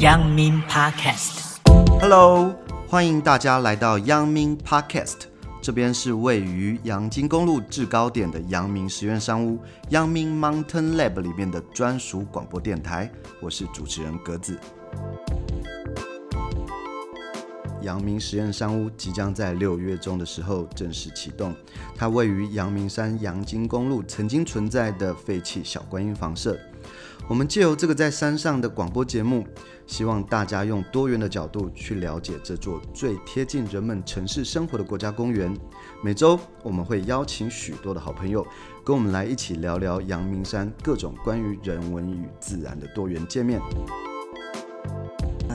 阳明 Podcast。Hello，欢迎大家来到阳明 Podcast。这边是位于阳金公路制高点的阳明实验商务阳明 Mountain Lab 里面的专属广播电台。我是主持人格子。阳明实验山屋即将在六月中的时候正式启动。它位于阳明山阳金公路曾经存在的废弃小观音房舍。我们借由这个在山上的广播节目，希望大家用多元的角度去了解这座最贴近人们城市生活的国家公园。每周我们会邀请许多的好朋友，跟我们来一起聊聊阳明山各种关于人文与自然的多元界面。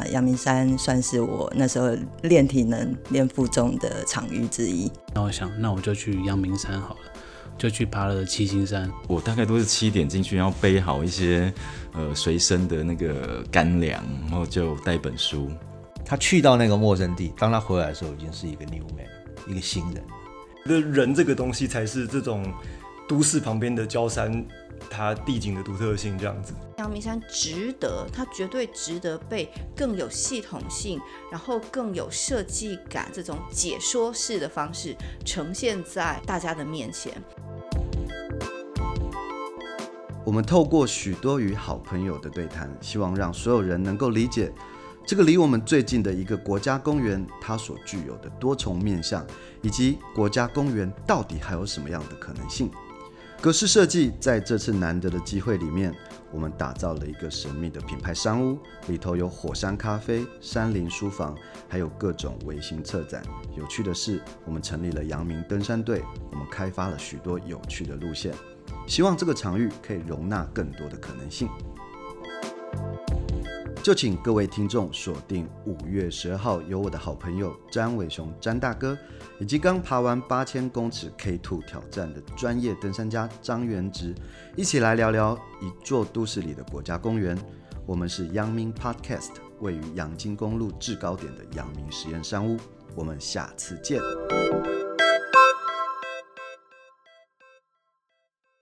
阳明山算是我那时候练体能、练负重的场域之一。那我想，那我就去阳明山好了，就去爬了七星山。我大概都是七点进去，然后背好一些呃随身的那个干粮，然后就带一本书。他去到那个陌生地，当他回来的时候，已经是一个 new man，一个新人。觉得人这个东西才是这种都市旁边的郊山。它地景的独特性这样子，阳明山值得，它绝对值得被更有系统性，然后更有设计感这种解说式的方式呈现在大家的面前。我们透过许多与好朋友的对谈，希望让所有人能够理解这个离我们最近的一个国家公园，它所具有的多重面向，以及国家公园到底还有什么样的可能性。格式设计在这次难得的机会里面，我们打造了一个神秘的品牌山屋，里头有火山咖啡、山林书房，还有各种微型策展。有趣的是，我们成立了阳明登山队，我们开发了许多有趣的路线，希望这个场域可以容纳更多的可能性。就请各位听众锁定五月十二号，由我的好朋友詹伟雄詹大哥，以及刚爬完八千公尺 K2 挑战的专业登山家张元植，一起来聊聊一座都市里的国家公园。我们是阳明 Podcast，位于阳金公路制高点的阳明实验山屋。我们下次见。